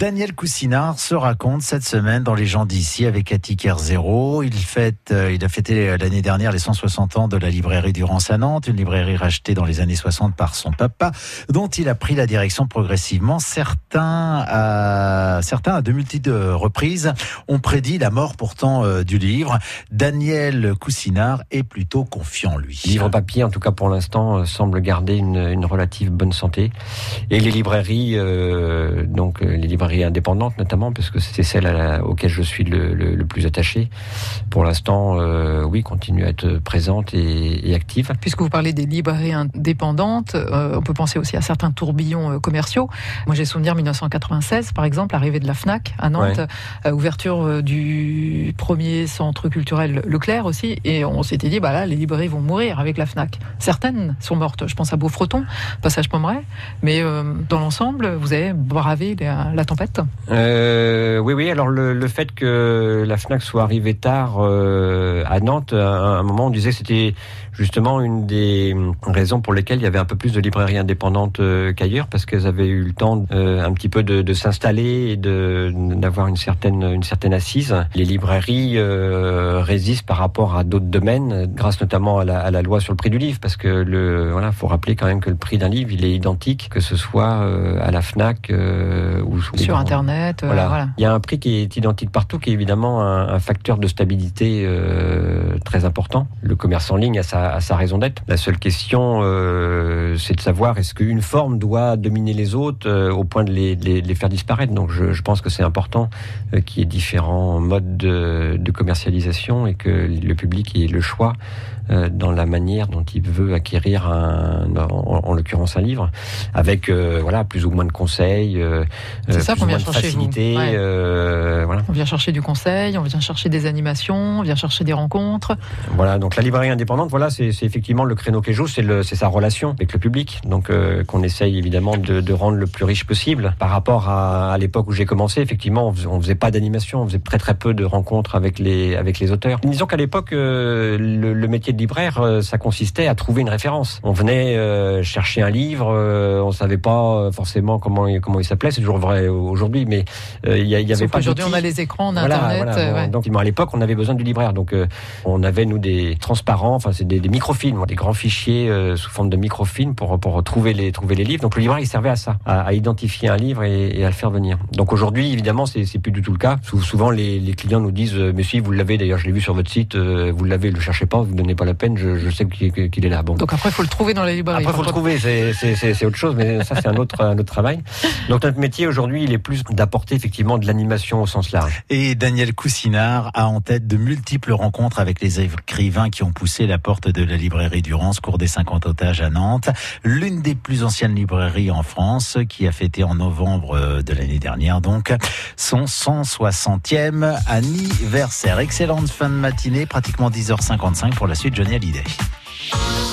Daniel Coussinard se raconte cette semaine dans Les gens d'ici avec Cathy Zéro. Il fête, euh, il a fêté l'année dernière les 160 ans de la librairie Durance à Nantes, une librairie rachetée dans les années 60 par son papa, dont il a pris la direction progressivement. Certains, à, certains à de multiples reprises, ont prédit la mort pourtant euh, du livre. Daniel Coussinard est plutôt confiant, lui. livre papier, en tout cas pour l'instant, euh, semble garder une, une, relative bonne santé. Et les librairies, euh, donc les librairies indépendantes notamment, parce que c'est celle à auxquelles je suis le, le, plus attaché, pour l'instant, euh, oui, continuent à être présentes et, et, actives. Puisque vous parlez des librairies indépendantes, euh, on peut penser aussi à certains tourbillons euh, commerciaux. Moi, j'ai souvenir 1996, par exemple, arrivée de la FNAC à Nantes, ouais. ouverture du premier centre culturel Leclerc aussi, et on s'était dit, bah là, les librairies vont mourir avec la FNAC. Certaines sont mortes, je pense à Beaufreton, passage Pommeret, mais dans l'ensemble, vous avez bravé la, la tempête euh, Oui, oui. Alors le, le, fait que la Fnac soit arrivée tard euh, à Nantes, à un moment, on disait que c'était justement une des raisons pour lesquelles il y avait un peu plus de librairies indépendantes euh, qu'ailleurs, parce qu'elles avaient eu le temps euh, un petit peu de, de s'installer d'avoir une certaine une certaine assise. Les librairies euh, résistent par rapport à d'autres domaines, grâce notamment à la, à la, loi sur le prix du livre, parce que le voilà, faut rappeler quand même que le prix d'un livre, il est identique, que ce soit euh, à la Fnac euh, ou sur Internet. Voilà. voilà. Il y a un prix qui est identique partout, qui est évidemment un, un facteur de stabilité très important. Le commerce en ligne a sa raison d'être. La seule question, c'est de savoir est-ce qu'une forme doit dominer les autres au point de les, les, les, faire disparaître. Donc je, je pense que c'est important euh, qu'il y ait différents modes de, commercialisation et que le public ait le choix dans la manière dont il veut acquérir un, en, en l'occurrence un livre, avec euh, voilà plus ou moins de conseils, euh, c'est ça qu'on vient chercher. Facilité, ouais. voilà. On vient chercher du conseil, on vient chercher des animations, on vient chercher des rencontres. Voilà, donc la librairie indépendante, voilà, c'est effectivement le créneau qu'elle joue, c'est sa relation avec le public, donc euh, qu'on essaye évidemment de, de, rendre le plus riche possible. Par rapport à, à l'époque où j'ai commencé, effectivement, on faisait, on faisait pas d'animation, on faisait très très peu de rencontres avec les avec les auteurs. Disons qu'à l'époque, euh, le, le, métier de libraire, euh, ça consistait à trouver une référence. On venait euh, chercher un livre, on savait pas forcément comment comment il s'appelait, c'est toujours vrai aujourd'hui, mais il y, y, avait pas. Aujourd'hui, on a les écrans, on a voilà, Internet. Voilà, ouais. Donc à l'époque, on avait besoin du libraire, donc on avait nous des transparents, enfin c'est des, des microfilms, des grands fichiers euh, sous forme de microfilms pour pour trouver les trouver les livres. Donc le libraire il servait à ça, à, à identifier un livre et, et, à le faire venir. Donc aujourd'hui évidemment c'est c'est plus du tout le cas. Souvent les, les clients nous disent euh, mais si vous l'avez d'ailleurs je l'ai vu sur votre site, euh, vous l'avez, le cherchez pas, vous donnez pas la peine, je, je sais qu'il qu est là. Bon. Donc après il faut le trouver dans la librairie. Après il faut le trouver, c'est autre chose, mais ça c'est un autre un autre travail. Donc notre métier aujourd'hui il est plus d'apporter effectivement de l'animation au sens large. Et Daniel Coussinard a en tête de multiples rencontres avec les écrivains qui ont poussé la porte de la librairie Durance, cours des 50 otages à Nantes, l'une des plus anciennes librairies en France, qui a fêté en novembre de l'année dernière donc son 160e anniversaire. Excellente fin de matinée, pratiquement 10h55 pour la suite Johnny Hallyday.